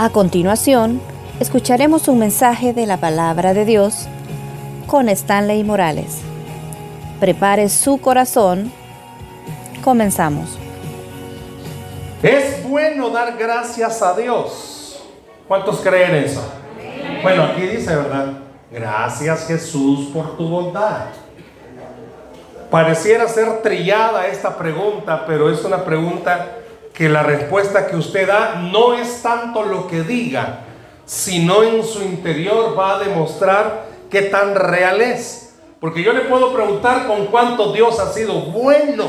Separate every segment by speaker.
Speaker 1: A continuación, escucharemos un mensaje de la palabra de Dios con Stanley Morales. Prepare su corazón. Comenzamos.
Speaker 2: Es bueno dar gracias a Dios. ¿Cuántos creen eso? Bueno, aquí dice, ¿verdad? Gracias Jesús por tu bondad. Pareciera ser trillada esta pregunta, pero es una pregunta que la respuesta que usted da no es tanto lo que diga, sino en su interior va a demostrar qué tan real es. Porque yo le puedo preguntar con cuánto Dios ha sido bueno.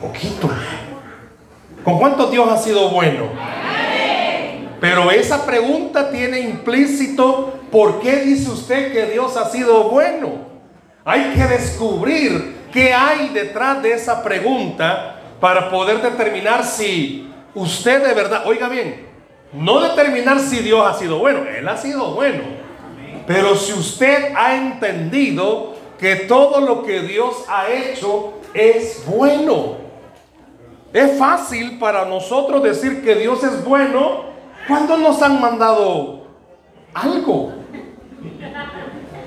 Speaker 2: Poquito. ¿Con cuánto Dios ha sido bueno? Pero esa pregunta tiene implícito por qué dice usted que Dios ha sido bueno. Hay que descubrir qué hay detrás de esa pregunta para poder determinar si usted de verdad, oiga bien, no determinar si Dios ha sido bueno, Él ha sido bueno, pero si usted ha entendido que todo lo que Dios ha hecho es bueno. Es fácil para nosotros decir que Dios es bueno cuando nos han mandado algo.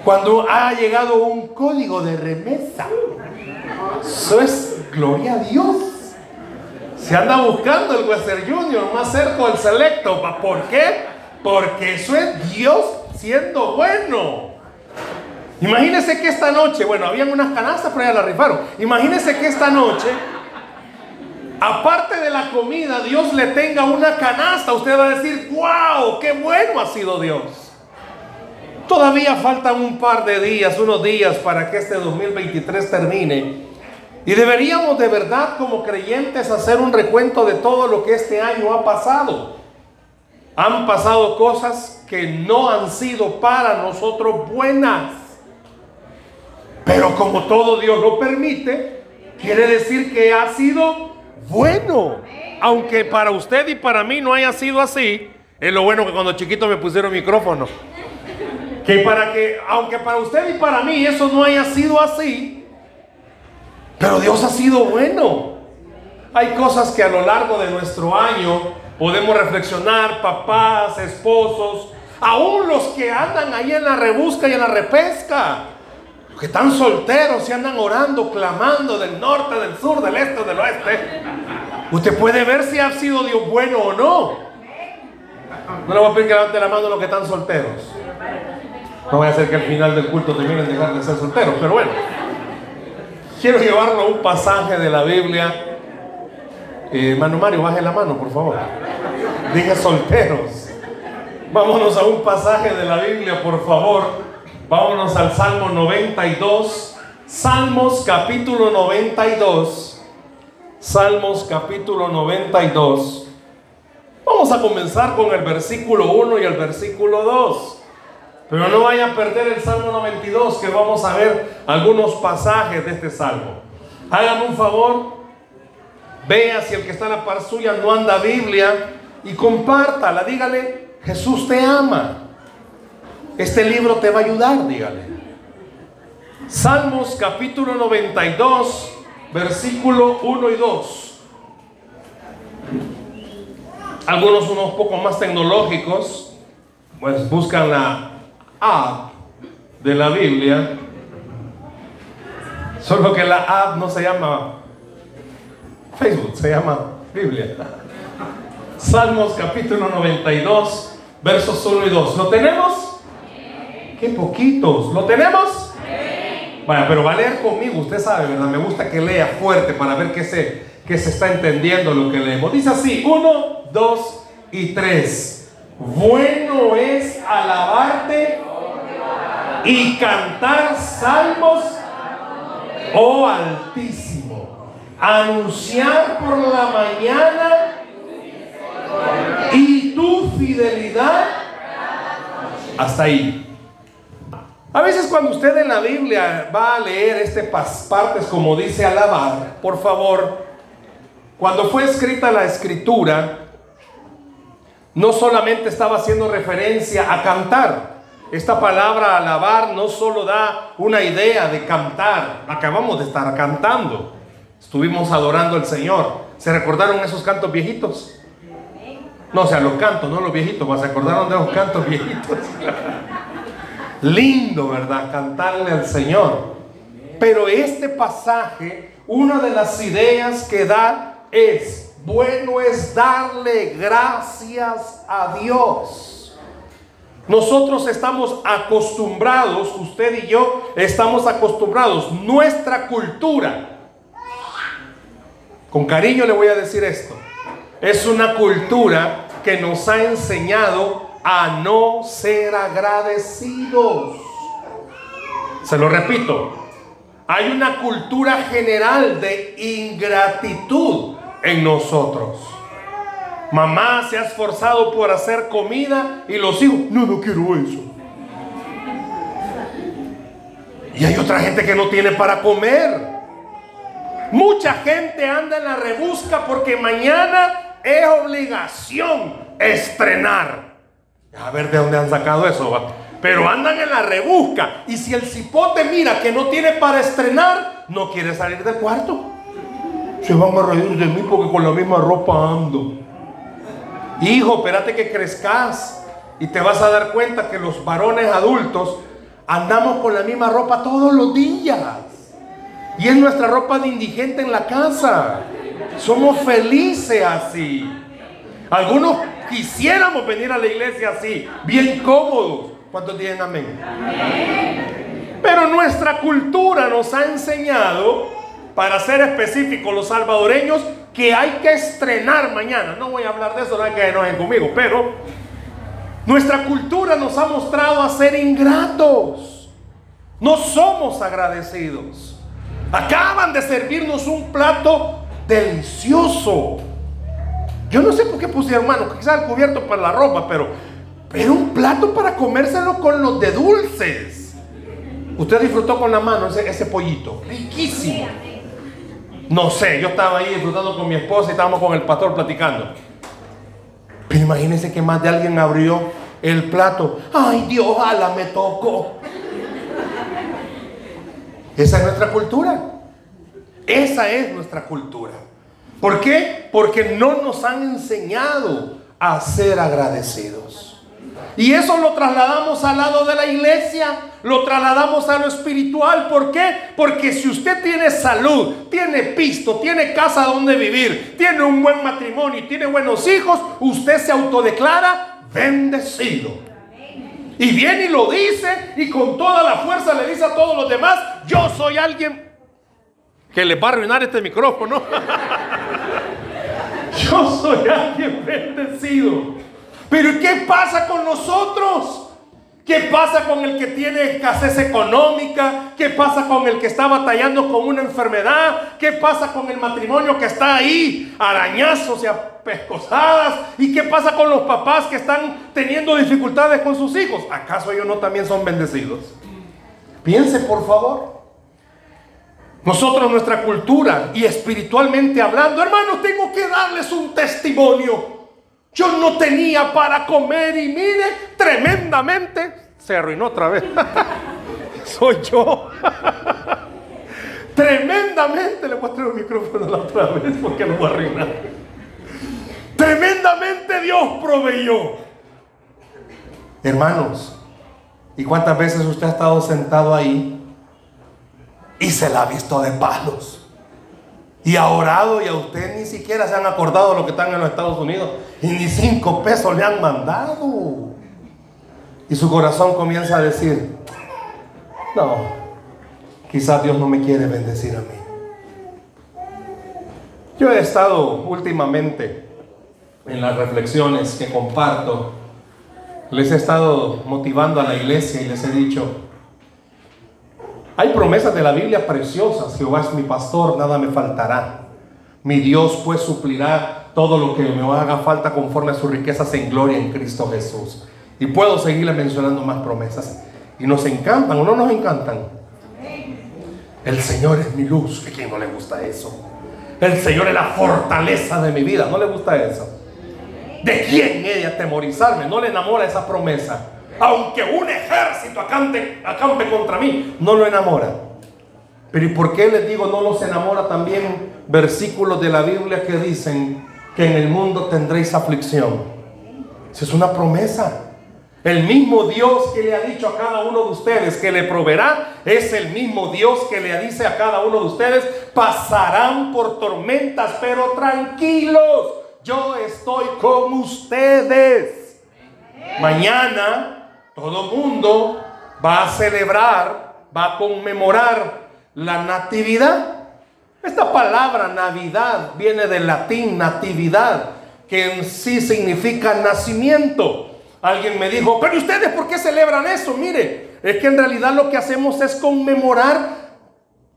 Speaker 2: Cuando ha llegado un código de remesa. Eso es gloria a Dios. Se anda buscando el Western Junior más cerca del Selecto. ¿Por qué? Porque eso es Dios siendo bueno. Imagínese que esta noche, bueno, habían unas canastas, pero ya la rifaron. Imagínese que esta noche, aparte de la comida, Dios le tenga una canasta. Usted va a decir, wow, qué bueno ha sido Dios. Todavía faltan un par de días, unos días para que este 2023 termine. Y deberíamos de verdad como creyentes hacer un recuento de todo lo que este año ha pasado. Han pasado cosas que no han sido para nosotros buenas. Pero como todo Dios lo permite, quiere decir que ha sido bueno. Aunque para usted y para mí no haya sido así, es lo bueno que cuando chiquito me pusieron micrófono. Que para que, aunque para usted y para mí eso no haya sido así, pero Dios ha sido bueno. Hay cosas que a lo largo de nuestro año podemos reflexionar, papás, esposos, aún los que andan ahí en la rebusca y en la repesca, los que están solteros y andan orando, clamando del norte, del sur, del este, del oeste. Usted puede ver si ha sido Dios bueno o no. No le voy a pedir que levante la mano los que están solteros. No voy a hacer que al final del culto terminen de dejar de ser solteros, pero bueno. Quiero llevarlo a un pasaje de la Biblia. Eh, Mano Mario, baje la mano, por favor. Dije solteros. Vámonos a un pasaje de la Biblia, por favor. Vámonos al Salmo 92. Salmos capítulo 92. Salmos capítulo 92. Vamos a comenzar con el versículo 1 y el versículo 2. Pero no vaya a perder el Salmo 92, que vamos a ver algunos pasajes de este Salmo. Hágame un favor, vea si el que está en la par suya no anda Biblia y compártala, dígale, Jesús te ama. Este libro te va a ayudar, dígale. Salmos capítulo 92, versículo 1 y 2. Algunos unos poco más tecnológicos, pues buscan la app de la Biblia, solo que la app no se llama Facebook, se llama Biblia. Salmos capítulo 92, versos 1 y 2. ¿Lo tenemos? Qué poquitos. ¿Lo tenemos? Vaya, pero va a leer conmigo, usted sabe, ¿verdad? Me gusta que lea fuerte para ver qué se, qué se está entendiendo lo que leemos. Dice así, 1, 2 y 3. Bueno es alabarte y cantar salmos, oh Altísimo. Anunciar por la mañana y tu fidelidad hasta ahí. A veces cuando usted en la Biblia va a leer este partes como dice alabar, por favor, cuando fue escrita la escritura, no solamente estaba haciendo referencia a cantar. Esta palabra alabar no solo da una idea de cantar, acabamos de estar cantando, estuvimos adorando al Señor. ¿Se recordaron esos cantos viejitos? No, o sea, los cantos, no los viejitos, se acordaron de los cantos viejitos. Lindo, ¿verdad? Cantarle al Señor. Pero este pasaje, una de las ideas que da es, bueno es darle gracias a Dios. Nosotros estamos acostumbrados, usted y yo estamos acostumbrados, nuestra cultura, con cariño le voy a decir esto, es una cultura que nos ha enseñado a no ser agradecidos. Se lo repito, hay una cultura general de ingratitud en nosotros. Mamá se ha esforzado por hacer comida y los hijos, no, no quiero eso. Y hay otra gente que no tiene para comer. Mucha gente anda en la rebusca porque mañana es obligación estrenar. A ver de dónde han sacado eso. Pero andan en la rebusca. Y si el cipote mira que no tiene para estrenar, no quiere salir del cuarto. Se van a reír de mí porque con la misma ropa ando. Hijo, espérate que crezcas. Y te vas a dar cuenta que los varones adultos andamos con la misma ropa todos los días. Y es nuestra ropa de indigente en la casa. Somos felices así. Algunos quisiéramos venir a la iglesia así, bien cómodos. ¿Cuántos dicen amén? amén? Pero nuestra cultura nos ha enseñado, para ser específicos los salvadoreños, que hay que estrenar mañana. No voy a hablar de eso, no hay que enojen conmigo, pero nuestra cultura nos ha mostrado a ser ingratos. No somos agradecidos. Acaban de servirnos un plato delicioso. Yo no sé por qué pusieron, hermano, quizás el cubierto para la ropa, pero, pero un plato para comérselo con los de dulces. Usted disfrutó con la mano ese pollito. Riquísimo. No sé, yo estaba ahí disfrutando con mi esposa y estábamos con el pastor platicando. Pero imagínense que más de alguien abrió el plato. Ay, Dios, ojalá me tocó. Esa es nuestra cultura. Esa es nuestra cultura. ¿Por qué? Porque no nos han enseñado a ser agradecidos. Y eso lo trasladamos al lado de la iglesia, lo trasladamos a lo espiritual. ¿Por qué? Porque si usted tiene salud, tiene pisto, tiene casa donde vivir, tiene un buen matrimonio y tiene buenos hijos, usted se autodeclara bendecido. Y viene y lo dice y con toda la fuerza le dice a todos los demás, yo soy alguien que le va a arruinar este micrófono. yo soy alguien bendecido. Pero ¿qué pasa con nosotros? ¿Qué pasa con el que tiene escasez económica? ¿Qué pasa con el que está batallando con una enfermedad? ¿Qué pasa con el matrimonio que está ahí, arañazos y apescosadas? ¿Y qué pasa con los papás que están teniendo dificultades con sus hijos? ¿Acaso ellos no también son bendecidos? Piense, por favor. Nosotros, nuestra cultura y espiritualmente hablando, hermanos, tengo que darles un testimonio. Yo no tenía para comer y mire, tremendamente se arruinó otra vez. Soy yo. tremendamente le voy a traer el micrófono la otra vez porque lo voy a arruinar. Tremendamente Dios proveyó. Hermanos, ¿y cuántas veces usted ha estado sentado ahí y se la ha visto de palos? Y ha orado y a usted ni siquiera se han acordado lo que están en los Estados Unidos y ni cinco pesos le han mandado. Y su corazón comienza a decir, no, quizás Dios no me quiere bendecir a mí. Yo he estado últimamente en las reflexiones que comparto, les he estado motivando a la iglesia y les he dicho, hay promesas de la Biblia preciosas. Jehová es mi pastor, nada me faltará. Mi Dios pues suplirá todo lo que me haga falta conforme a sus riquezas en gloria en Cristo Jesús. Y puedo seguirle mencionando más promesas. Y nos encantan o no nos encantan. El Señor es mi luz. ¿A quién no le gusta eso? El Señor es la fortaleza de mi vida. ¿No le gusta eso? ¿De quién he de atemorizarme? ¿No le enamora esa promesa? Aunque un ejército acampe, acampe contra mí, no lo enamora. Pero ¿y por qué les digo no los enamora también versículos de la Biblia que dicen que en el mundo tendréis aflicción? Esa es una promesa. El mismo Dios que le ha dicho a cada uno de ustedes que le proveerá, es el mismo Dios que le dice a cada uno de ustedes, pasarán por tormentas, pero tranquilos, yo estoy con ustedes. Mañana todo mundo va a celebrar, va a conmemorar la natividad. Esta palabra Navidad viene del latín natividad, que en sí significa nacimiento. Alguien me dijo, pero ustedes por qué celebran eso? Mire, es que en realidad lo que hacemos es conmemorar.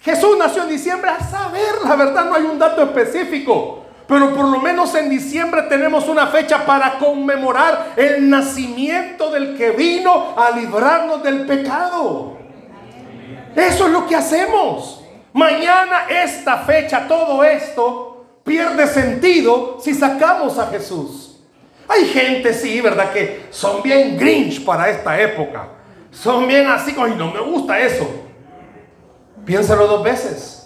Speaker 2: Jesús nació en diciembre, a saber, la verdad no hay un dato específico. Pero por lo menos en diciembre tenemos una fecha para conmemorar el nacimiento del que vino a librarnos del pecado. Eso es lo que hacemos. Mañana esta fecha, todo esto pierde sentido si sacamos a Jesús. Hay gente, sí, ¿verdad? Que son bien grinch para esta época. Son bien así, y no me gusta eso. Piénsalo dos veces.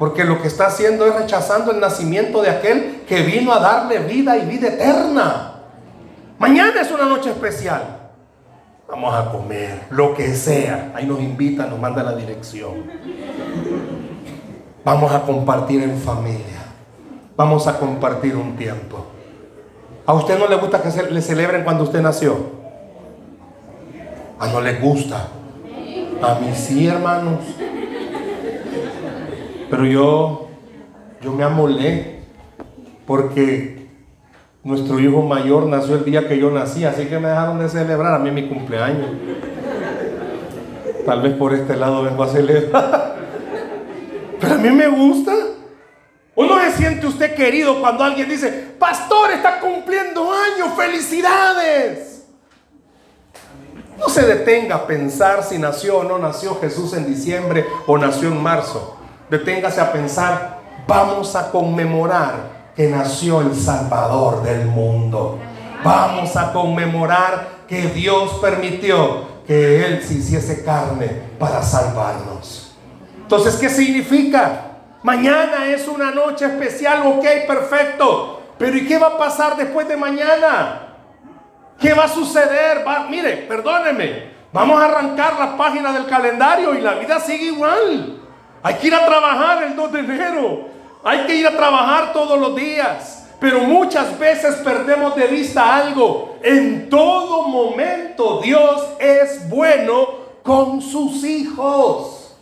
Speaker 2: Porque lo que está haciendo es rechazando el nacimiento de aquel que vino a darle vida y vida eterna. Mañana es una noche especial. Vamos a comer, lo que sea. Ahí nos invita, nos manda la dirección. Vamos a compartir en familia. Vamos a compartir un tiempo. ¿A usted no le gusta que se le celebren cuando usted nació? A no le gusta. A mí sí, hermanos. Pero yo, yo me amolé porque nuestro hijo mayor nació el día que yo nací, así que me dejaron de celebrar a mí mi cumpleaños. Tal vez por este lado vengo a celebrar. Pero a mí me gusta. ¿O no se siente usted querido cuando alguien dice, pastor, está cumpliendo años, felicidades? No se detenga a pensar si nació o no nació Jesús en diciembre o nació en marzo. Deténgase a pensar, vamos a conmemorar que nació el Salvador del mundo. Vamos a conmemorar que Dios permitió que Él se hiciese carne para salvarnos. Entonces, ¿qué significa? Mañana es una noche especial, ok, perfecto. Pero ¿y qué va a pasar después de mañana? ¿Qué va a suceder? mire, perdóneme. Vamos a arrancar la página del calendario y la vida sigue igual. Hay que ir a trabajar el 2 de enero. Hay que ir a trabajar todos los días. Pero muchas veces perdemos de vista algo. En todo momento Dios es bueno con sus hijos.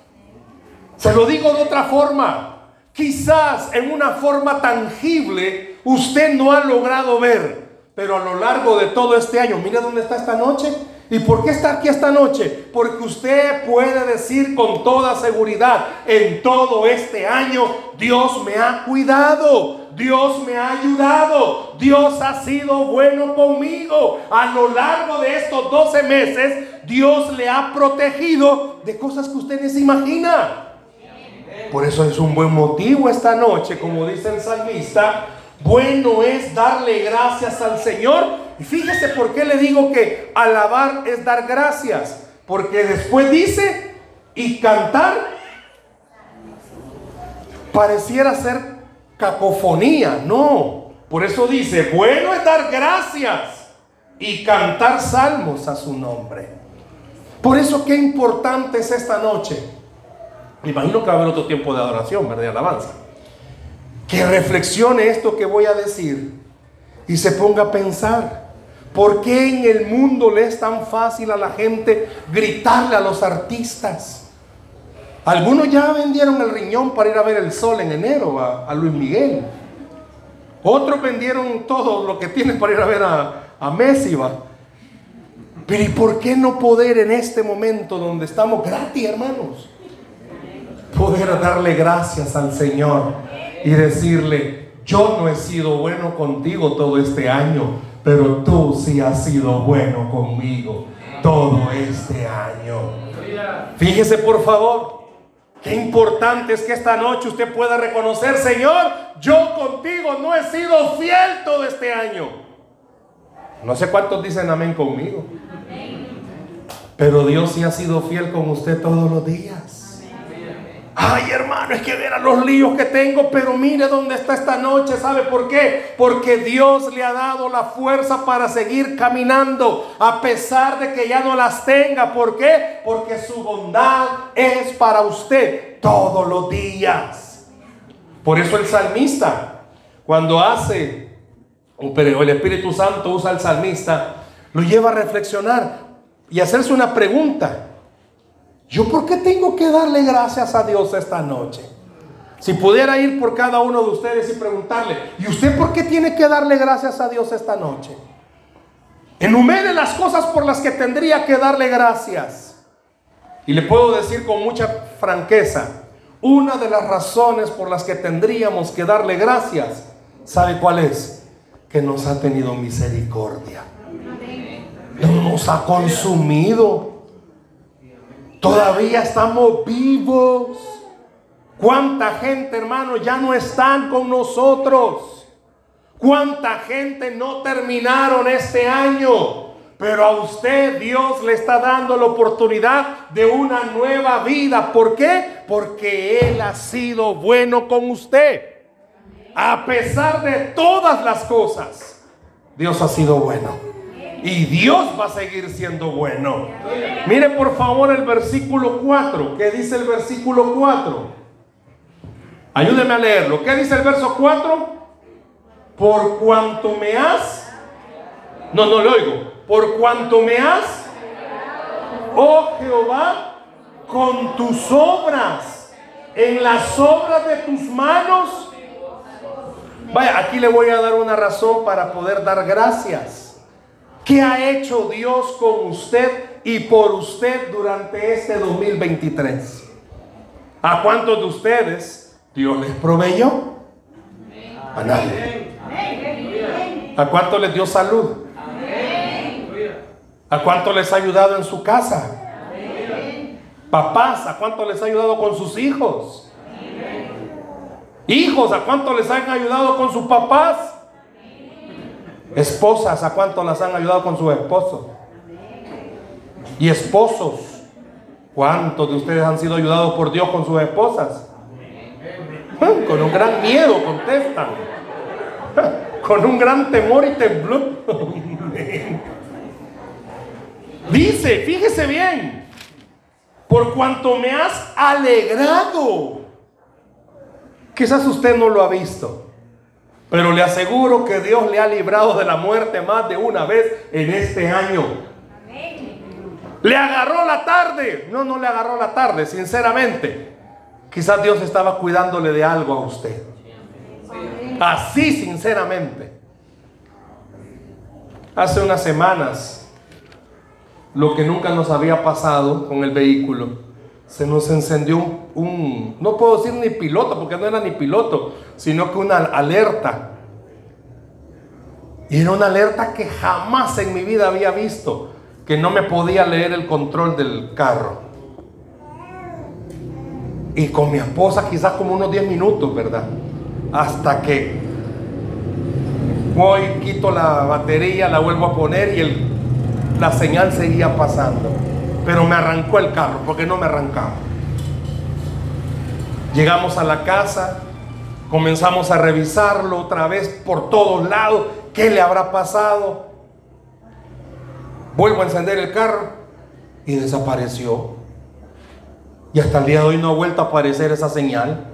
Speaker 2: Se lo digo de otra forma. Quizás en una forma tangible usted no ha logrado ver, pero a lo largo de todo este año, mire dónde está esta noche. ¿Y por qué está aquí esta noche? Porque usted puede decir con toda seguridad, en todo este año Dios me ha cuidado, Dios me ha ayudado, Dios ha sido bueno conmigo. A lo largo de estos 12 meses, Dios le ha protegido de cosas que usted ni se imagina. Por eso es un buen motivo esta noche, como dice el salmista, bueno es darle gracias al Señor. Y fíjese por qué le digo que alabar es dar gracias. Porque después dice, y cantar pareciera ser cacofonía. No, por eso dice, bueno es dar gracias y cantar salmos a su nombre. Por eso qué importante es esta noche me imagino que va a haber otro tiempo de adoración, ¿verdad? De alabanza. Que reflexione esto que voy a decir y se ponga a pensar. ¿Por qué en el mundo le es tan fácil a la gente gritarle a los artistas? Algunos ya vendieron el riñón para ir a ver el sol en enero a, Luis Miguel. Otros vendieron todo lo que tienen para ir a ver a, a Messi. Pero ¿y por qué no poder en este momento donde estamos gratis, hermanos? poder darle gracias al Señor y decirle, yo no he sido bueno contigo todo este año, pero tú sí has sido bueno conmigo todo este año. Fíjese por favor, qué importante es que esta noche usted pueda reconocer, Señor, yo contigo no he sido fiel todo este año. No sé cuántos dicen amén conmigo. Pero Dios sí ha sido fiel con usted todos los días. Ay, hermano, es que verá los líos que tengo, pero mire dónde está esta noche. ¿Sabe por qué? Porque Dios le ha dado la fuerza para seguir caminando, a pesar de que ya no las tenga. ¿Por qué? Porque su bondad es para usted todos los días. Por eso el salmista, cuando hace, pero el Espíritu Santo usa al salmista, lo lleva a reflexionar y hacerse una pregunta. ¿Yo por qué tengo que darle gracias a Dios esta noche? Si pudiera ir por cada uno de ustedes y preguntarle, ¿y usted por qué tiene que darle gracias a Dios esta noche? Enumere las cosas por las que tendría que darle gracias. Y le puedo decir con mucha franqueza, una de las razones por las que tendríamos que darle gracias, ¿sabe cuál es? Que nos ha tenido misericordia. No nos ha consumido. Todavía estamos vivos. ¿Cuánta gente, hermano, ya no están con nosotros? ¿Cuánta gente no terminaron este año? Pero a usted Dios le está dando la oportunidad de una nueva vida. ¿Por qué? Porque Él ha sido bueno con usted. A pesar de todas las cosas, Dios ha sido bueno. Y Dios va a seguir siendo bueno. Mire por favor el versículo 4. ¿Qué dice el versículo 4? Ayúdeme a leerlo. ¿Qué dice el verso 4? Por cuanto me has... No, no le oigo. Por cuanto me has... Oh Jehová, con tus obras, en las obras de tus manos. Vaya, aquí le voy a dar una razón para poder dar gracias. ¿Qué ha hecho Dios con usted y por usted durante este 2023? ¿A cuántos de ustedes Dios les proveyó? A nadie. ¿A cuántos les dio salud? ¿A cuántos les ha ayudado en su casa? Papás, ¿a cuántos les ha ayudado con sus hijos? Hijos, ¿a cuántos les han ayudado con sus papás? Esposas, ¿a cuánto las han ayudado con su esposo? Y esposos, ¿cuántos de ustedes han sido ayudados por Dios con sus esposas? Con un gran miedo contestan. Con un gran temor y temblor. Dice, fíjese bien, por cuanto me has alegrado. Quizás usted no lo ha visto. Pero le aseguro que Dios le ha librado de la muerte más de una vez en este año. Le agarró la tarde. No, no le agarró la tarde, sinceramente. Quizás Dios estaba cuidándole de algo a usted. Así, sinceramente. Hace unas semanas, lo que nunca nos había pasado con el vehículo se nos encendió un, no puedo decir ni piloto, porque no era ni piloto, sino que una alerta. Y era una alerta que jamás en mi vida había visto, que no me podía leer el control del carro. Y con mi esposa quizás como unos 10 minutos, ¿verdad? Hasta que voy, quito la batería, la vuelvo a poner y la señal seguía pasando pero me arrancó el carro porque no me arrancaba. Llegamos a la casa, comenzamos a revisarlo otra vez por todos lados, ¿qué le habrá pasado? Vuelvo a encender el carro y desapareció. Y hasta el día de hoy no ha vuelto a aparecer esa señal.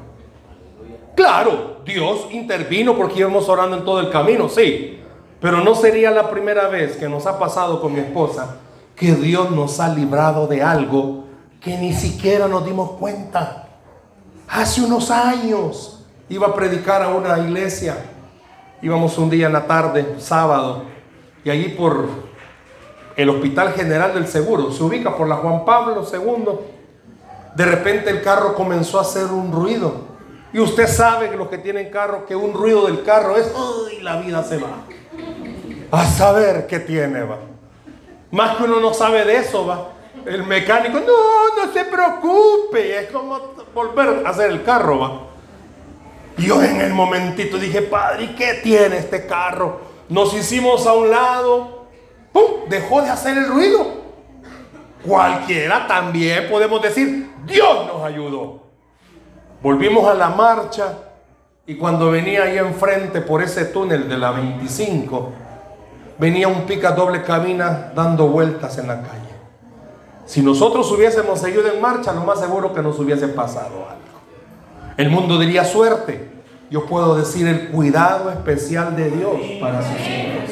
Speaker 2: Claro, Dios intervino porque íbamos orando en todo el camino, sí. Pero no sería la primera vez que nos ha pasado con mi esposa que Dios nos ha librado de algo que ni siquiera nos dimos cuenta. Hace unos años iba a predicar a una iglesia. Íbamos un día en la tarde, sábado, y allí por el Hospital General del Seguro, se ubica por la Juan Pablo II. De repente el carro comenzó a hacer un ruido. Y usted sabe que los que tienen carro, que un ruido del carro es, ¡ay, la vida se va! A saber qué tiene, va. Más que uno no sabe de eso, va. El mecánico, no, no se preocupe. Es como volver a hacer el carro, va. Yo en el momentito dije, padre, ¿y qué tiene este carro? Nos hicimos a un lado. ¡Pum! Dejó de hacer el ruido. Cualquiera también podemos decir, Dios nos ayudó. Volvimos a la marcha y cuando venía ahí enfrente por ese túnel de la 25, venía un pica doble cabina dando vueltas en la calle. Si nosotros hubiésemos seguido en marcha, lo más seguro que nos hubiese pasado algo. El mundo diría suerte. Yo puedo decir el cuidado especial de Dios para sus hijos.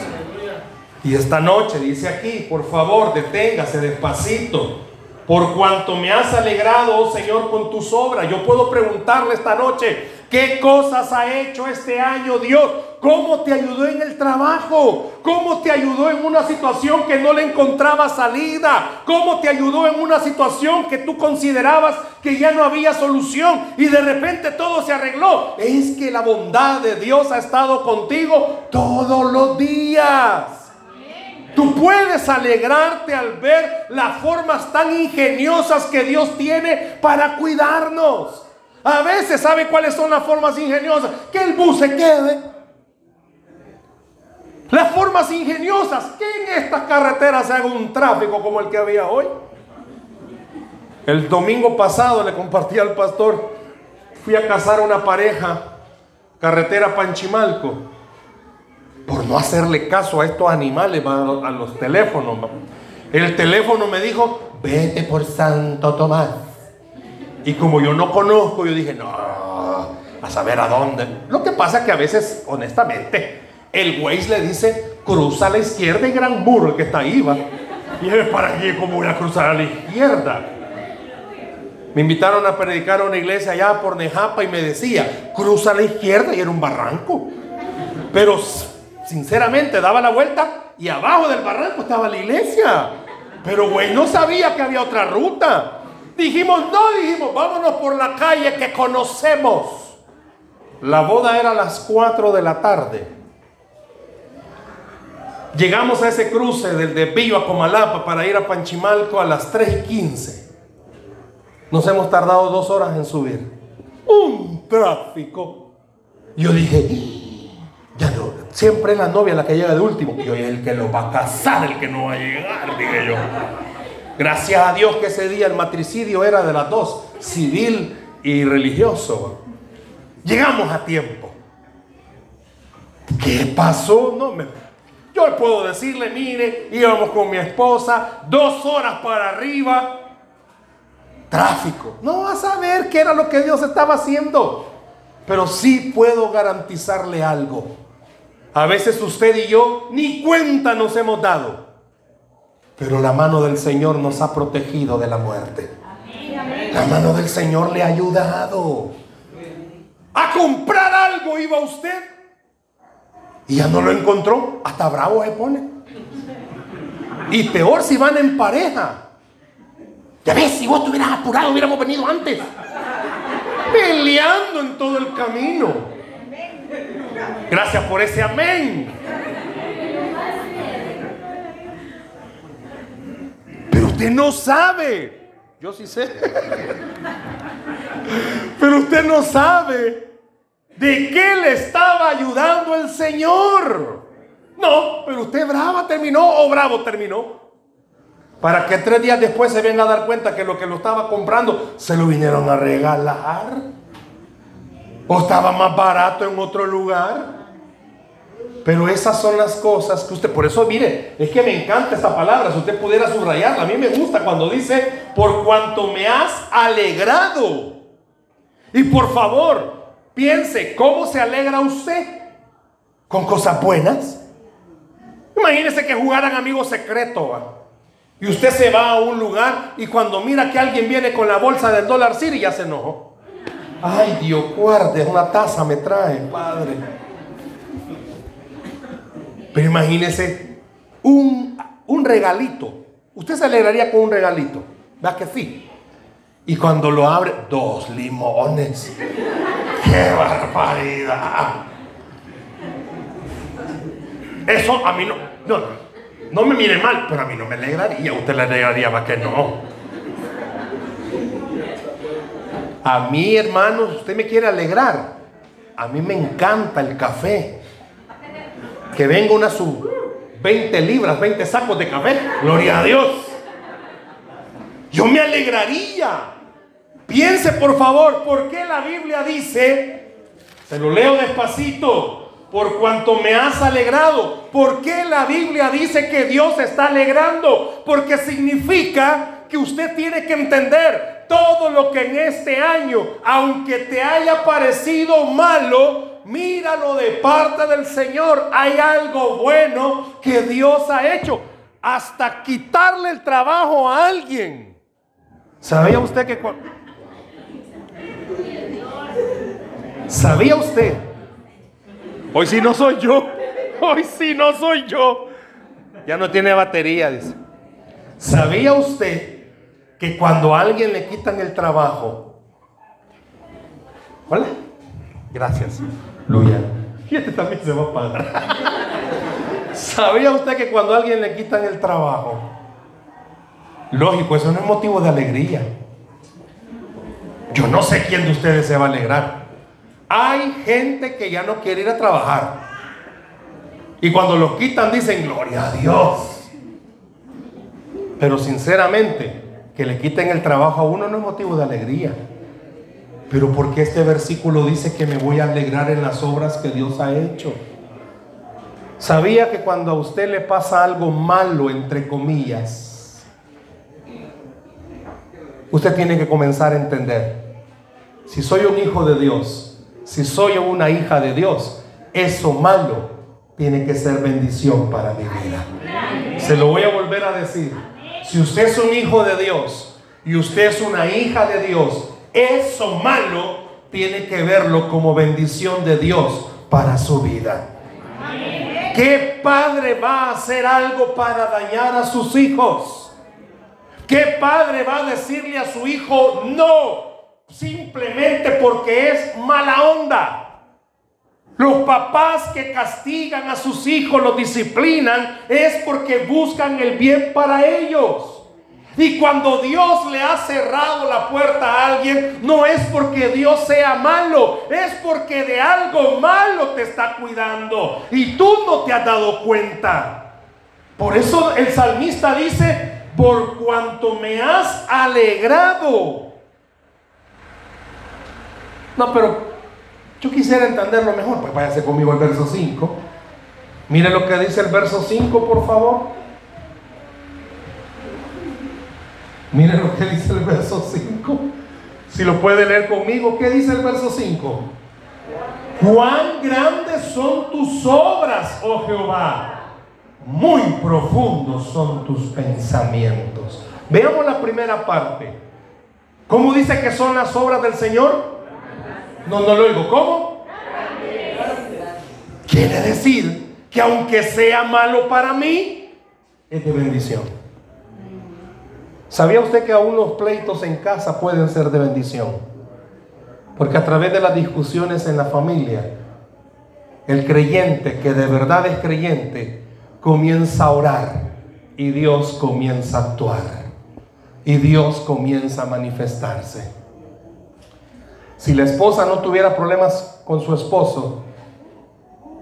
Speaker 2: Y esta noche dice aquí, por favor, deténgase despacito. Por cuanto me has alegrado, oh Señor, con tus obras. Yo puedo preguntarle esta noche, ¿qué cosas ha hecho este año Dios? ¿Cómo te ayudó en el trabajo? ¿Cómo te ayudó en una situación que no le encontraba salida? ¿Cómo te ayudó en una situación que tú considerabas que ya no había solución y de repente todo se arregló? Es que la bondad de Dios ha estado contigo todos los días. Tú puedes alegrarte al ver las formas tan ingeniosas que Dios tiene para cuidarnos. A veces, ¿sabe cuáles son las formas ingeniosas? Que el bus se quede. Las formas ingeniosas, que en estas carreteras se haga un tráfico como el que había hoy. El domingo pasado le compartí al pastor, fui a casar a una pareja, carretera Panchimalco por no hacerle caso a estos animales, a los teléfonos. El teléfono me dijo, vete por Santo Tomás. Y como yo no conozco, yo dije, no, a saber a dónde. Lo que pasa es que a veces, honestamente, el Waze le dice, cruza a la izquierda y gran muro que está ahí, va. Y es para qué, ¿cómo voy a cruzar a la izquierda? Me invitaron a predicar a una iglesia allá por Nejapa y me decía, cruza a la izquierda y era un barranco. Pero sinceramente daba la vuelta y abajo del barranco estaba la iglesia. Pero güey, no sabía que había otra ruta. Dijimos, no, dijimos, vámonos por la calle que conocemos. La boda era a las 4 de la tarde. Llegamos a ese cruce del de Pillo a Comalapa para ir a Panchimalco a las 3.15. Nos hemos tardado dos horas en subir. Un tráfico. Yo dije, ya no, Siempre es la novia la que llega de último. Y hoy es el que lo va a casar, el que no va a llegar, dije yo. Gracias a Dios que ese día el matricidio era de las dos, civil y religioso. Llegamos a tiempo. ¿Qué pasó? No me, yo puedo decirle, mire, íbamos con mi esposa, dos horas para arriba, tráfico. No vas a saber qué era lo que Dios estaba haciendo, pero sí puedo garantizarle algo. A veces usted y yo ni cuenta nos hemos dado. Pero la mano del Señor nos ha protegido de la muerte. La mano del Señor le ha ayudado. A comprar algo iba usted. Y ya no lo encontró. Hasta bravo se pone. Y peor si van en pareja. Ya ves, si vos te hubieras apurado, hubiéramos venido antes. Peleando en todo el camino. Gracias por ese amén. Pero usted no sabe. Yo sí sé. Pero usted no sabe de qué le estaba ayudando el Señor. No, pero usted brava terminó o bravo terminó. Para que tres días después se venga a dar cuenta que lo que lo estaba comprando se lo vinieron a regalar. ¿O estaba más barato en otro lugar? Pero esas son las cosas que usted, por eso mire, es que me encanta esta palabra, si usted pudiera subrayarla, a mí me gusta cuando dice, por cuanto me has alegrado. Y por favor, piense, ¿cómo se alegra usted? ¿Con cosas buenas? Imagínese que jugaran amigos secretos. Y usted se va a un lugar y cuando mira que alguien viene con la bolsa del dólar City ya se enojó. Ay, Dios guarde, una taza me trae, Padre. Pero imagínese un, un regalito. Usted se alegraría con un regalito. ¿Verdad que sí? Y cuando lo abre, dos limones. ¡Qué barbaridad! Eso a mí no, no, no me mire mal, pero a mí no me alegraría. usted le alegraría, ¿va que no? A mí, hermanos, usted me quiere alegrar. A mí me encanta el café. Que venga una sub 20 libras, 20 sacos de café. Gloria a Dios. Yo me alegraría. Piense por favor, ¿por qué la Biblia dice, se lo leo despacito, por cuanto me has alegrado? ¿Por qué la Biblia dice que Dios está alegrando? Porque significa que usted tiene que entender todo lo que en este año, aunque te haya parecido malo, míralo de parte del Señor. Hay algo bueno que Dios ha hecho. Hasta quitarle el trabajo a alguien. ¿Sabía usted que ¿Sabía usted? Hoy sí no soy yo. Hoy sí no soy yo. Ya no tiene batería, dice. ¿Sabía usted que cuando a alguien le quitan el trabajo, hola, gracias, Luya, y este también se va a pagar. ¿Sabía usted que cuando a alguien le quitan el trabajo, lógico, eso no es motivo de alegría? Yo no sé quién de ustedes se va a alegrar. Hay gente que ya no quiere ir a trabajar. Y cuando los quitan dicen, gloria a Dios. Pero sinceramente, que le quiten el trabajo a uno no es motivo de alegría. Pero porque este versículo dice que me voy a alegrar en las obras que Dios ha hecho. Sabía que cuando a usted le pasa algo malo, entre comillas, usted tiene que comenzar a entender, si soy un hijo de Dios, si soy una hija de Dios, eso malo tiene que ser bendición para mi vida. Se lo voy a volver a decir. Si usted es un hijo de Dios y usted es una hija de Dios, eso malo tiene que verlo como bendición de Dios para su vida. ¿Qué padre va a hacer algo para dañar a sus hijos? ¿Qué padre va a decirle a su hijo no simplemente porque es mala onda? Los papás que castigan a sus hijos, los disciplinan, es porque buscan el bien para ellos. Y cuando Dios le ha cerrado la puerta a alguien, no es porque Dios sea malo, es porque de algo malo te está cuidando y tú no te has dado cuenta. Por eso el salmista dice, por cuanto me has alegrado. No, pero yo quisiera entenderlo mejor, pues váyase conmigo al verso 5. Mire lo que dice el verso 5, por favor. Mire lo que dice el verso 5. Si lo puede leer conmigo, ¿qué dice el verso 5? Cuán grandes son tus obras, oh Jehová. Muy profundos son tus pensamientos. Veamos la primera parte. ¿Cómo dice que son las obras del Señor? No, no lo oigo. ¿Cómo? Quiere decir que aunque sea malo para mí, es de bendición. ¿Sabía usted que aún los pleitos en casa pueden ser de bendición? Porque a través de las discusiones en la familia, el creyente que de verdad es creyente comienza a orar y Dios comienza a actuar y Dios comienza a manifestarse. Si la esposa no tuviera problemas con su esposo,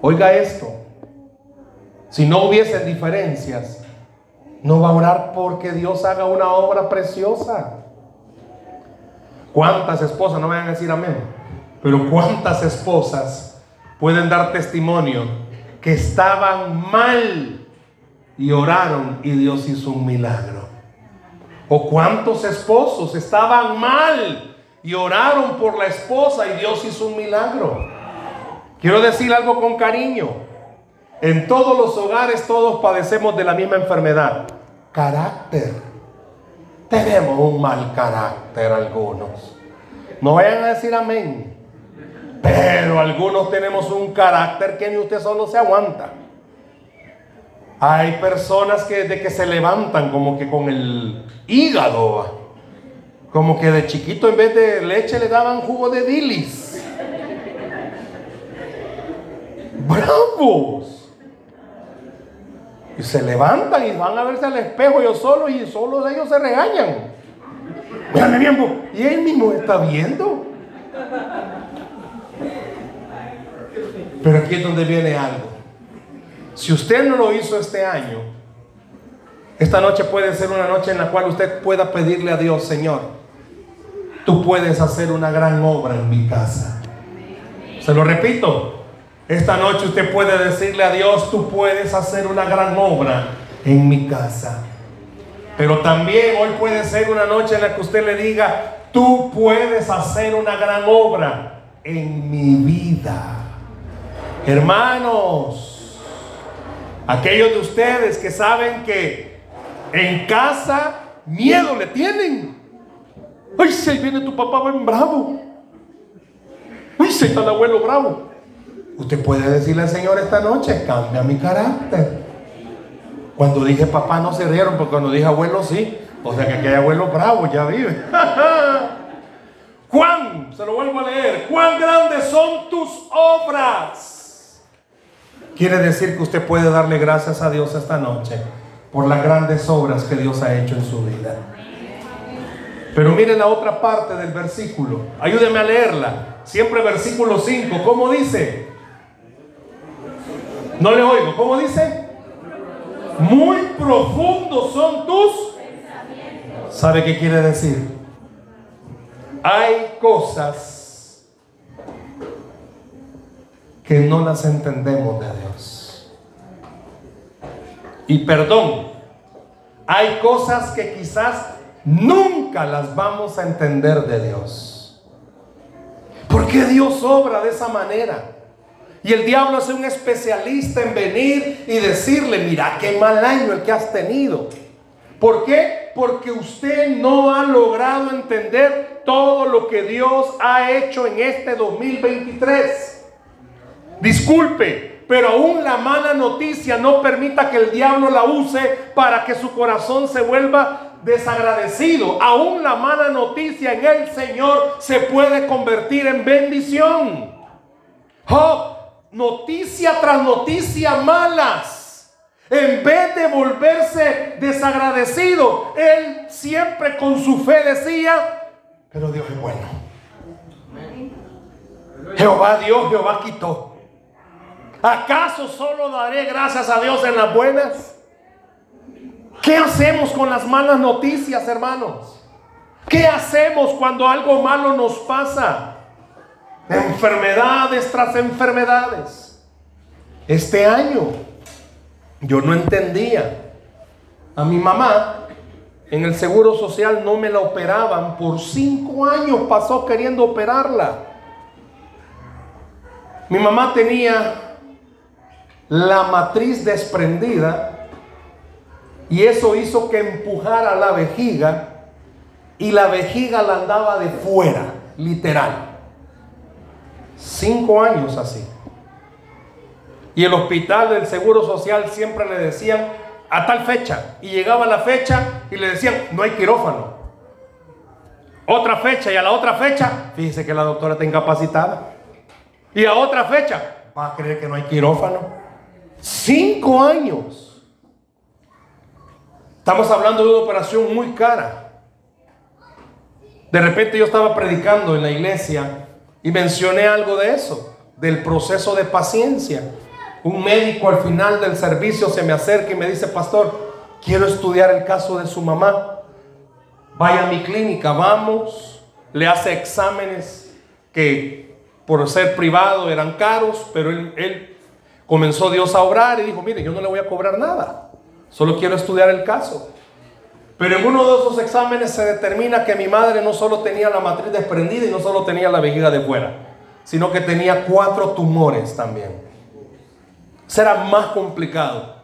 Speaker 2: oiga esto, si no hubiesen diferencias, no va a orar porque Dios haga una obra preciosa. ¿Cuántas esposas, no vayan a decir amén, pero cuántas esposas pueden dar testimonio que estaban mal y oraron y Dios hizo un milagro? ¿O cuántos esposos estaban mal y oraron por la esposa y Dios hizo un milagro. Quiero decir algo con cariño. En todos los hogares todos padecemos de la misma enfermedad. Carácter. Tenemos un mal carácter algunos. No vayan a decir amén. Pero algunos tenemos un carácter que ni usted solo se aguanta. Hay personas que de que se levantan como que con el hígado como que de chiquito en vez de leche le daban jugo de dilis. ¡Bravos! Y se levantan y van a verse al espejo ellos solos y solo ellos se regañan. Mírame bien, y él mismo está viendo. Pero aquí es donde viene algo. Si usted no lo hizo este año, esta noche puede ser una noche en la cual usted pueda pedirle a Dios, Señor, tú puedes hacer una gran obra en mi casa. Se lo repito, esta noche usted puede decirle a Dios, tú puedes hacer una gran obra en mi casa. Pero también hoy puede ser una noche en la que usted le diga, tú puedes hacer una gran obra en mi vida. Hermanos, aquellos de ustedes que saben que en casa miedo le tienen. Ay, si ahí viene tu papá bien bravo. Ay, si está el abuelo bravo. Usted puede decirle al Señor esta noche, cambia mi carácter. Cuando dije papá no se rieron, porque cuando dije abuelo sí. O sea que hay abuelo bravo, ya vive. Juan, se lo vuelvo a leer. Cuán grandes son tus obras. Quiere decir que usted puede darle gracias a Dios esta noche por las grandes obras que Dios ha hecho en su vida. Pero miren la otra parte del versículo. Ayúdeme a leerla. Siempre versículo 5. ¿Cómo dice? No le oigo. ¿Cómo dice? Muy profundos son tus. ¿Sabe qué quiere decir? Hay cosas que no las entendemos de Dios. Y perdón, hay cosas que quizás nunca las vamos a entender de Dios. ¿Por qué Dios obra de esa manera? Y el diablo es un especialista en venir y decirle, mira qué mal año el que has tenido. ¿Por qué? Porque usted no ha logrado entender todo lo que Dios ha hecho en este 2023. Disculpe, pero aún la mala noticia no permita que el diablo la use para que su corazón se vuelva desagradecido. Aún la mala noticia en el Señor se puede convertir en bendición. Job noticia tras noticia malas. En vez de volverse desagradecido, él siempre con su fe decía, pero Dios es bueno. Jehová dio, Jehová quitó. ¿Acaso solo daré gracias a Dios en las buenas? ¿Qué hacemos con las malas noticias, hermanos? ¿Qué hacemos cuando algo malo nos pasa? enfermedades tras enfermedades. Este año yo no entendía. A mi mamá en el Seguro Social no me la operaban. Por cinco años pasó queriendo operarla. Mi mamá tenía la matriz desprendida y eso hizo que empujara la vejiga y la vejiga la andaba de fuera, literal. Cinco años así. Y el hospital del Seguro Social siempre le decían a tal fecha. Y llegaba la fecha y le decían, no hay quirófano. Otra fecha y a la otra fecha, fíjese que la doctora está incapacitada. Y a otra fecha, va a creer que no hay quirófano. Cinco años. Estamos hablando de una operación muy cara. De repente yo estaba predicando en la iglesia y mencioné algo de eso, del proceso de paciencia. Un médico al final del servicio se me acerca y me dice, pastor, quiero estudiar el caso de su mamá. Vaya a mi clínica, vamos. Le hace exámenes que por ser privado eran caros, pero él, comenzó Dios a obrar y dijo, mire, yo no le voy a cobrar nada. Solo quiero estudiar el caso. Pero en uno de esos exámenes se determina que mi madre no solo tenía la matriz desprendida y no solo tenía la vejiga de fuera, sino que tenía cuatro tumores también. Será más complicado.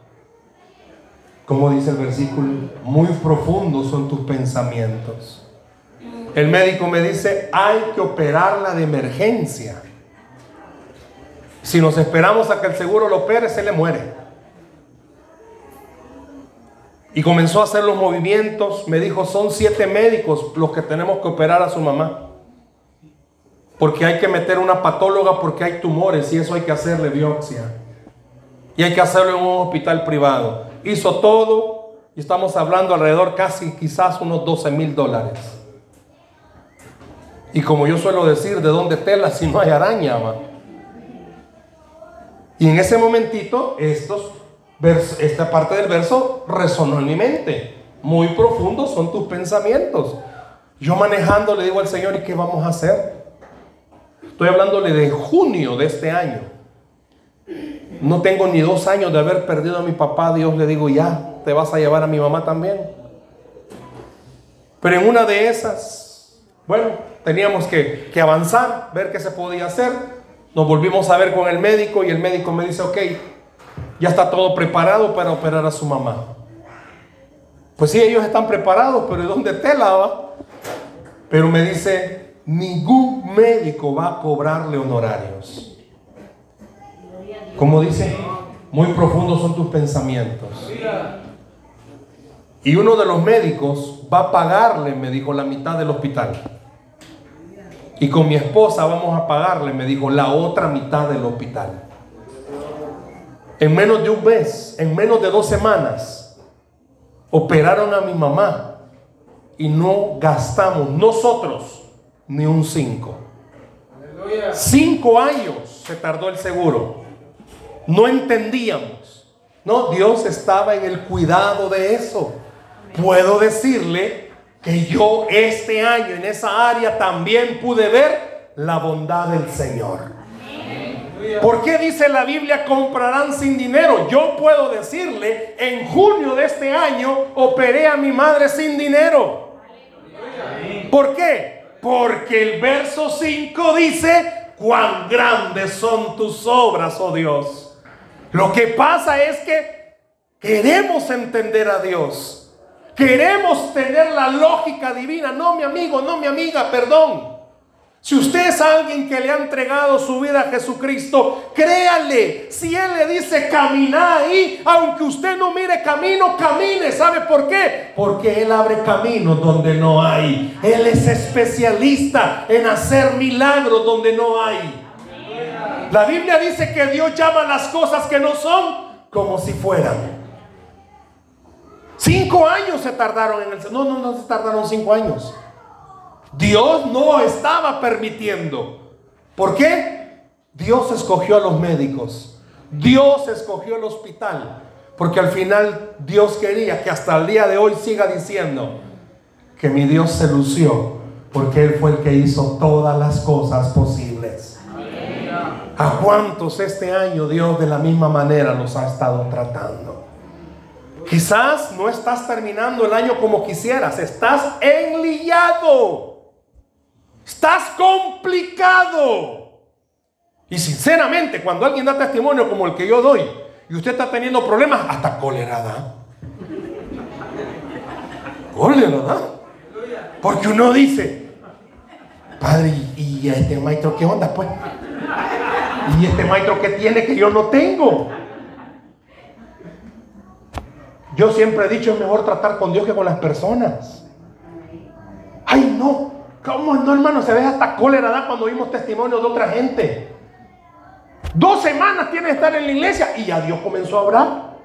Speaker 2: Como dice el versículo, muy profundos son tus pensamientos. El médico me dice, hay que operarla de emergencia. Si nos esperamos a que el seguro lo opere, se le muere. Y comenzó a hacer los movimientos. Me dijo, son siete médicos los que tenemos que operar a su mamá. Porque hay que meter una patóloga porque hay tumores y eso hay que hacerle biopsia. Y hay que hacerlo en un hospital privado. Hizo todo y estamos hablando alrededor casi quizás unos 12 mil dólares. Y como yo suelo decir, ¿de dónde tela si no hay araña? Y en ese momentito estos esta parte del verso resonó en mi mente. Muy profundos son tus pensamientos. Yo manejando le digo al Señor, ¿y qué vamos a hacer? Estoy hablándole de junio de este año. No tengo ni dos años de haber perdido a mi papá. Dios le digo, ya, te vas a llevar a mi mamá también. Pero en una de esas, bueno, teníamos que, que avanzar, ver qué se podía hacer. Nos volvimos a ver con el médico y el médico me dice, ok, ya está todo preparado para operar a su mamá. Pues sí, ellos están preparados, pero ¿y dónde te lava? Pero me dice, ningún médico va a cobrarle honorarios. Como dice, muy profundos son tus pensamientos. Y uno de los médicos va a pagarle, me dijo, la mitad del hospital. Y con mi esposa vamos a pagarle, me dijo, la otra mitad del hospital. En menos de un mes, en menos de dos semanas, operaron a mi mamá y no gastamos nosotros ni un cinco. Cinco años se tardó el seguro. No entendíamos. No, Dios estaba en el cuidado de eso. Puedo decirle que yo este año en esa área también pude ver la bondad del Señor. ¿Por qué dice la Biblia comprarán sin dinero? Yo puedo decirle, en junio de este año operé a mi madre sin dinero. ¿Por qué? Porque el verso 5 dice, cuán grandes son tus obras, oh Dios. Lo que pasa es que queremos entender a Dios. Queremos tener la lógica divina. No, mi amigo, no, mi amiga, perdón. Si usted es alguien que le ha entregado su vida a Jesucristo, créale. Si Él le dice caminar ahí, aunque usted no mire camino, camine. ¿Sabe por qué? Porque Él abre caminos donde no hay. Él es especialista en hacer milagros donde no hay. La Biblia dice que Dios llama las cosas que no son como si fueran. Cinco años se tardaron en el... No, no, no se tardaron cinco años. Dios no estaba permitiendo. ¿Por qué? Dios escogió a los médicos. Dios escogió el hospital. Porque al final Dios quería que hasta el día de hoy siga diciendo que mi Dios se lució. Porque Él fue el que hizo todas las cosas posibles. ¿A cuántos este año Dios de la misma manera los ha estado tratando? Quizás no estás terminando el año como quisieras, estás enlillado. Estás complicado. Y sinceramente, cuando alguien da testimonio como el que yo doy, y usted está teniendo problemas, hasta cólera da. Porque uno dice, Padre, ¿y este maestro qué onda pues? ¿Y este maestro qué tiene que yo no tengo? Yo siempre he dicho, es mejor tratar con Dios que con las personas. Ay, no, ¿Cómo no, hermano? Se ve hasta cólera da cuando oímos testimonios de otra gente. Dos semanas tiene que estar en la iglesia y ya Dios comenzó a hablar.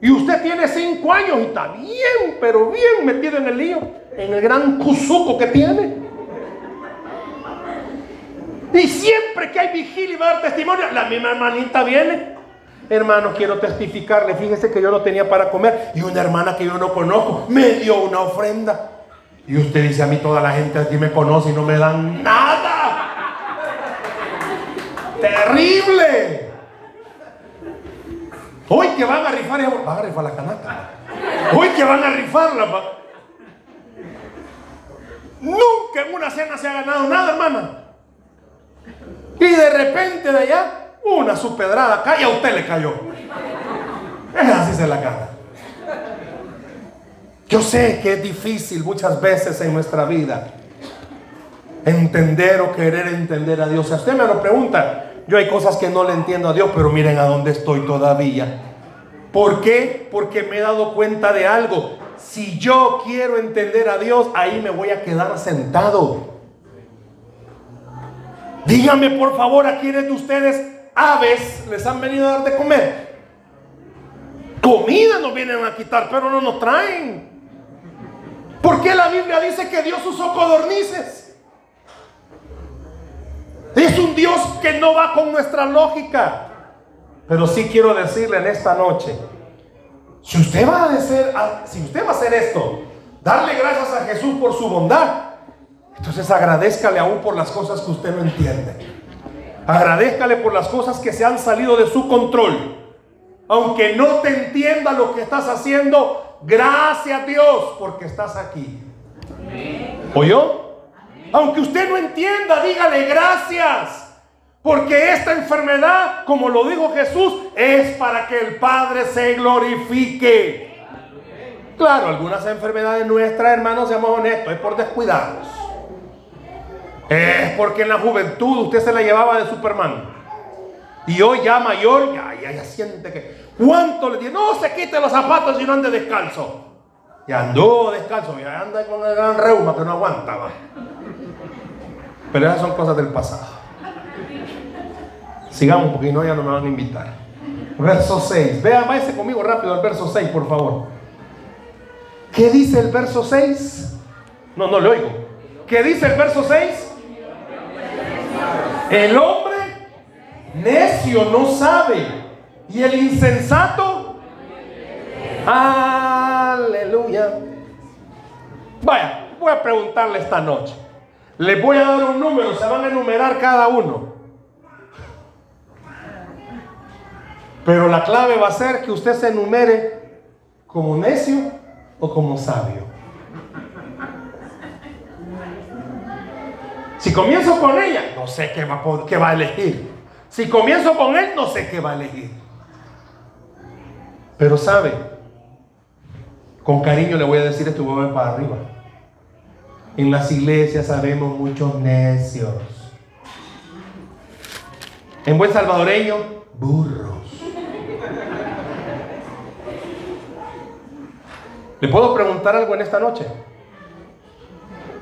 Speaker 2: Y usted tiene cinco años y está bien, pero bien metido en el lío, en el gran cuzuco que tiene. Y siempre que hay vigilia y va a dar testimonio, la misma hermanita viene. Hermano, quiero testificarle. Fíjese que yo no tenía para comer. Y una hermana que yo no conozco me dio una ofrenda. Y usted dice a mí, toda la gente aquí me conoce y no me dan nada. Terrible. Hoy que van a rifar, van a rifar la canasta. Hoy que van a rifarla. Nunca en una cena se ha ganado nada, hermana. Y de repente de allá, una supedrada cae y a usted le cayó. Es así se la gana. Yo sé que es difícil muchas veces en nuestra vida entender o querer entender a Dios. Si usted me lo pregunta, yo hay cosas que no le entiendo a Dios, pero miren a dónde estoy todavía. ¿Por qué? Porque me he dado cuenta de algo. Si yo quiero entender a Dios, ahí me voy a quedar sentado. Díganme por favor a quienes de ustedes aves les han venido a dar de comer. Comida nos vienen a quitar, pero no nos traen. ¿Por qué la Biblia dice que Dios usó codornices? Es un Dios que no va con nuestra lógica. Pero sí quiero decirle en esta noche, si usted va a hacer, si usted va a hacer esto, darle gracias a Jesús por su bondad, Entonces agradezcale aún por las cosas que usted no entiende. Agradezcale por las cosas que se han salido de su control. Aunque no te entienda lo que estás haciendo, gracias a Dios porque estás aquí. ¿Oyó? Aunque usted no entienda, dígale gracias. Porque esta enfermedad, como lo dijo Jesús, es para que el Padre se glorifique. Claro, algunas enfermedades nuestras, hermanos, seamos honestos, es por descuidados. Es porque en la juventud usted se la llevaba de Superman. Y hoy ya mayor, ya, ya, ya siente que. ¿Cuánto le dice? No se quite los zapatos y no ande descalzo. Ya andó descalzo, ya anda con el gran reuma que no aguantaba. Pero esas son cosas del pasado. Sigamos porque no ya no me van a invitar. Verso 6. Vean, váyase conmigo rápido al verso 6, por favor. ¿Qué dice el verso 6? No, no le oigo. ¿Qué dice el verso 6? El hombre necio no sabe. Y el insensato. Aleluya. Vaya, voy a preguntarle esta noche. Les voy a dar un número, se van a enumerar cada uno. Pero la clave va a ser que usted se enumere como necio o como sabio. Si comienzo con ella, no sé qué va, qué va a elegir. Si comienzo con él, no sé qué va a elegir. Pero sabe, con cariño le voy a decir esto voy a ver para arriba. En las iglesias sabemos muchos necios. En buen salvadoreño, burros. ¿Le puedo preguntar algo en esta noche?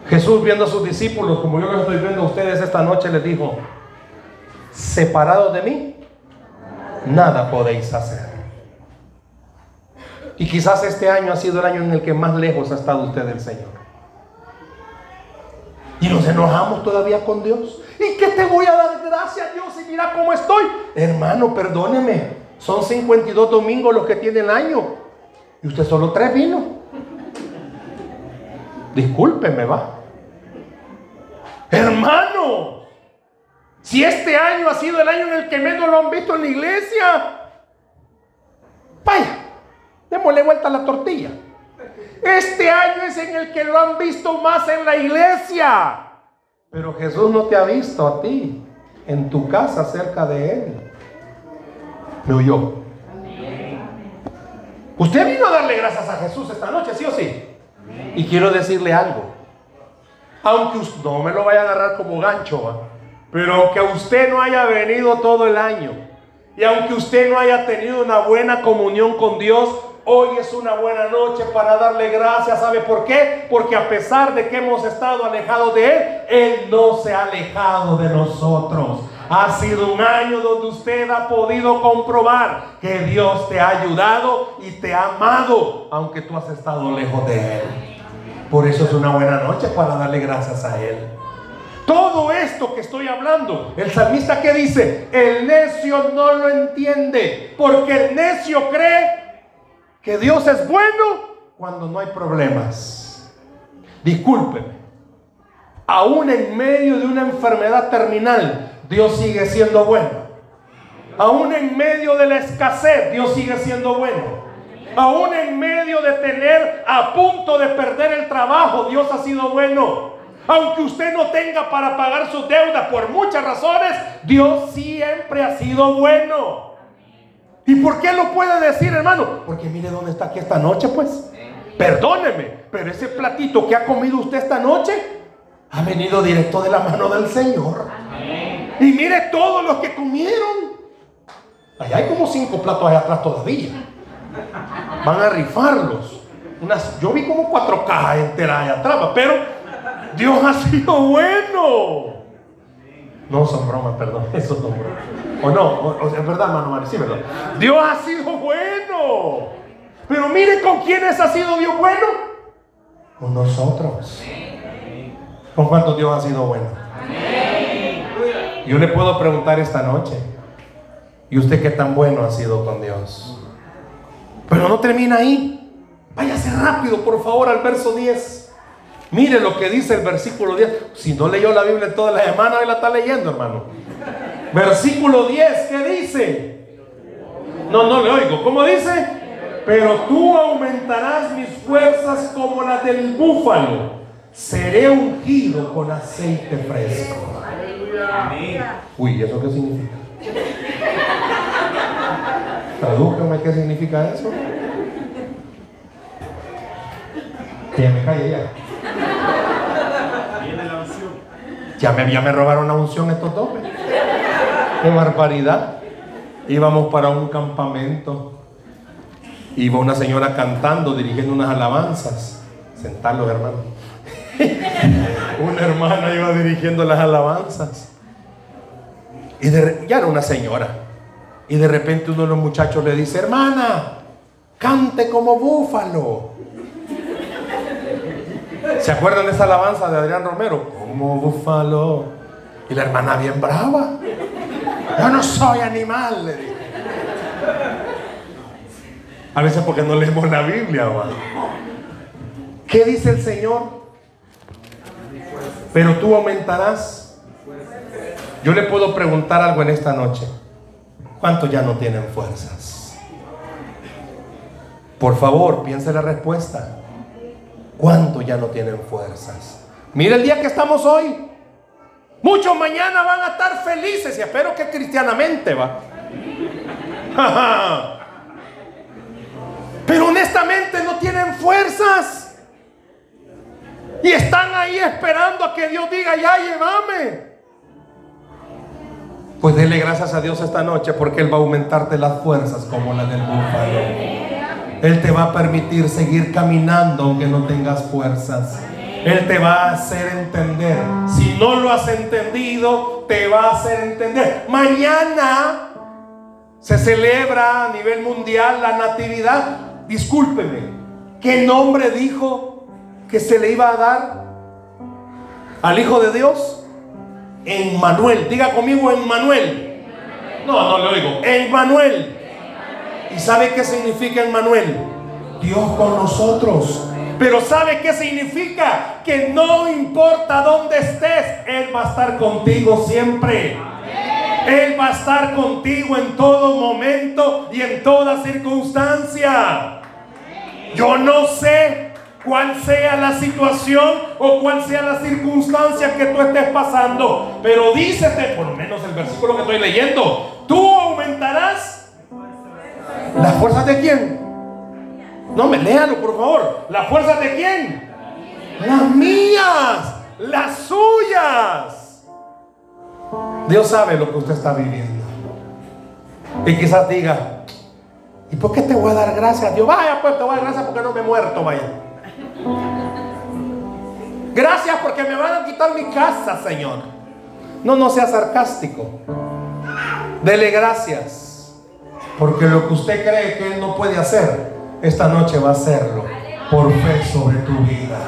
Speaker 2: Jesús viendo a sus discípulos, como yo los estoy viendo a ustedes esta noche, les dijo, separados de mí, nada podéis hacer. Y quizás este año ha sido el año en el que más lejos ha estado usted del Señor. Y nos enojamos todavía con Dios. ¿Y qué te voy a dar gracias Dios y mira cómo estoy? Hermano, perdóneme. Son 52 domingos los que tiene el año. Y usted solo tres vino. Discúlpeme, va. Hermano, si este año ha sido el año en el que menos lo han visto en la iglesia, vaya, démosle vuelta a la tortilla. Este año es en el que lo han visto más en la iglesia. Pero Jesús no te ha visto a ti en tu casa cerca de Él. Me oyó. Usted vino a darle gracias a Jesús esta noche, ¿sí o sí? Y quiero decirle algo. Aunque usted, no me lo vaya a agarrar como gancho, pero aunque usted no haya venido todo el año y aunque usted no haya tenido una buena comunión con Dios, hoy es una buena noche para darle gracias. ¿Sabe por qué? Porque a pesar de que hemos estado alejados de Él, Él no se ha alejado de nosotros. Ha sido un año donde usted ha podido comprobar que Dios te ha ayudado y te ha amado, aunque tú has estado lejos de Él. Por eso es una buena noche para darle gracias a Él. Todo esto que estoy hablando, el salmista que dice, el necio no lo entiende, porque el necio cree que Dios es bueno cuando no hay problemas. Discúlpeme, aún en medio de una enfermedad terminal, Dios sigue siendo bueno. Aún en medio de la escasez, Dios sigue siendo bueno. Aún en medio de tener a punto de perder el trabajo, Dios ha sido bueno. Aunque usted no tenga para pagar sus deudas por muchas razones, Dios siempre ha sido bueno. ¿Y por qué lo puede decir, hermano? Porque mire dónde está aquí esta noche, pues. Perdóneme, pero ese platito que ha comido usted esta noche ha venido directo de la mano del Señor. Y mire todos los que comieron. Allá hay como cinco platos allá atrás todavía. Van a rifarlos. Unas, yo vi como cuatro cajas enteras allá atrás, pero Dios ha sido bueno. No son bromas, perdón. Eso son bromas. O no, es verdad, hermano Mario, sí, verdad. Dios ha sido bueno. Pero mire con quiénes ha sido Dios bueno. Con nosotros. ¿Con cuántos Dios ha sido bueno? Yo le puedo preguntar esta noche. ¿Y usted qué tan bueno ha sido con Dios? Pero no termina ahí. Váyase rápido, por favor, al verso 10. Mire lo que dice el versículo 10. Si no leyó la Biblia toda la semana, hoy la está leyendo, hermano. Versículo 10, ¿qué dice? No, no le oigo. ¿Cómo dice? Pero tú aumentarás mis fuerzas como las del búfalo. Seré ungido con aceite fresco. Uy, ¿eso qué significa? Tradújame qué significa eso. Que ya me calle ya. Ya me, ya me robaron la unción estos dos. Qué barbaridad. Íbamos para un campamento. Iba una señora cantando, dirigiendo unas alabanzas. Sentarlos, hermano. una hermana iba dirigiendo las alabanzas. Y ya era una señora. Y de repente uno de los muchachos le dice, hermana, cante como búfalo. ¿Se acuerdan de esa alabanza de Adrián Romero? Como búfalo. Y la hermana bien brava. Yo no soy animal, le dije. A veces porque no leemos la Biblia, ¿Qué dice el Señor? Pero tú aumentarás. Yo le puedo preguntar algo en esta noche. ¿Cuántos ya no tienen fuerzas? Por favor, piense la respuesta. ¿Cuántos ya no tienen fuerzas? Mira el día que estamos hoy. Muchos mañana van a estar felices y espero que cristianamente va. Pero honestamente no tienen fuerzas. Y están ahí esperando a que Dios diga, ya llévame. Pues dele gracias a Dios esta noche porque Él va a aumentarte las fuerzas como la del búfalo. Él te va a permitir seguir caminando aunque no tengas fuerzas. Él te va a hacer entender. Si no lo has entendido, te va a hacer entender. Mañana se celebra a nivel mundial la natividad. Discúlpeme, ¿qué nombre dijo que se le iba a dar al Hijo de Dios? En Manuel. Diga conmigo en Manuel. No, no le oigo. En Manuel. ¿Y sabe qué significa en Manuel? Dios con nosotros. Pero ¿sabe qué significa? Que no importa dónde estés, Él va a estar contigo siempre. Él va a estar contigo en todo momento y en toda circunstancia. Yo no sé cuál sea la situación o cuál sea la circunstancia que tú estés pasando, pero dícete, por lo menos el versículo que estoy leyendo, tú aumentarás las fuerzas de quién? No me léalo, por favor. ¿Las fuerzas de quién? Las mías, las suyas. Dios sabe lo que usted está viviendo. Y quizás diga, ¿y por qué te voy a dar gracias? Dios, vaya, pues te voy a dar gracias porque no me he muerto, vaya. Gracias porque me van a quitar mi casa, Señor. No, no sea sarcástico. Dele gracias. Porque lo que usted cree que Él no puede hacer, esta noche va a hacerlo por fe sobre tu vida.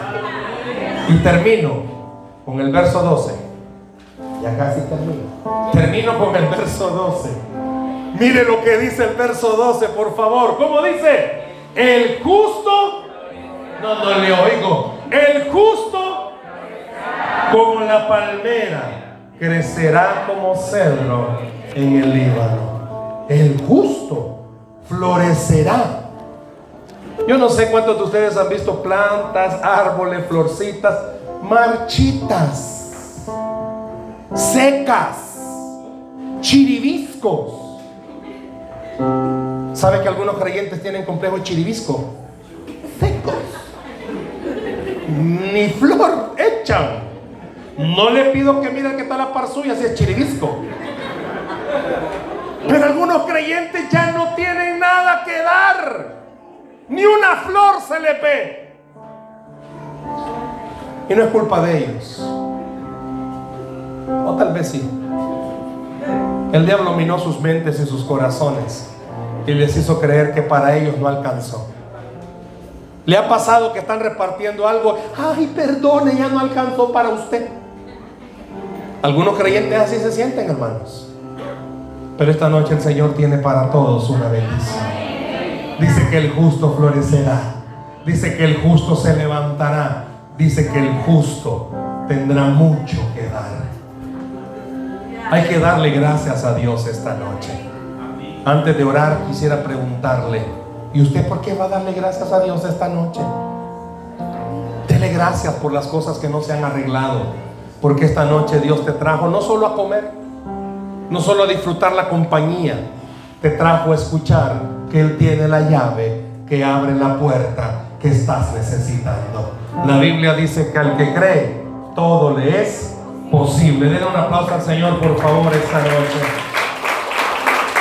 Speaker 2: Y termino con el verso 12. Ya casi termino. Termino con el verso 12. Mire lo que dice el verso 12, por favor. ¿Cómo dice? El justo, no, no le oigo. El justo, como la palmera, crecerá como cedro en el Líbano. El justo florecerá yo no sé cuántos de ustedes han visto plantas, árboles, florcitas marchitas, secas, chiribiscos. ¿Sabe que algunos creyentes tienen complejo chiribisco? Secos. Ni flor echan. No le pido que mire qué tal la par suya si es chiribisco. Pero algunos creyentes ya no tienen nada que dar. Ni una flor se le ve. Y no es culpa de ellos. O tal vez sí. El diablo minó sus mentes y sus corazones y les hizo creer que para ellos no alcanzó. ¿Le ha pasado que están repartiendo algo? Ay, perdone, ya no alcanzó para usted. Algunos creyentes así se sienten, hermanos. Pero esta noche el Señor tiene para todos una bendición. Dice que el justo florecerá. Dice que el justo se levantará. dice que el justo tendrá mucho que dar. Hay que darle gracias a Dios esta noche. Antes de orar quisiera preguntarle, ¿y usted por qué va a darle gracias a Dios esta noche? Dele gracias por las cosas que no se han arreglado, porque esta noche Dios te trajo no solo a comer, no solo a disfrutar la compañía, te trajo a escuchar que Él tiene la llave que abre la puerta que estás necesitando. La Biblia dice que al que cree, todo le es posible. Denle un aplauso al Señor, por favor, esta noche.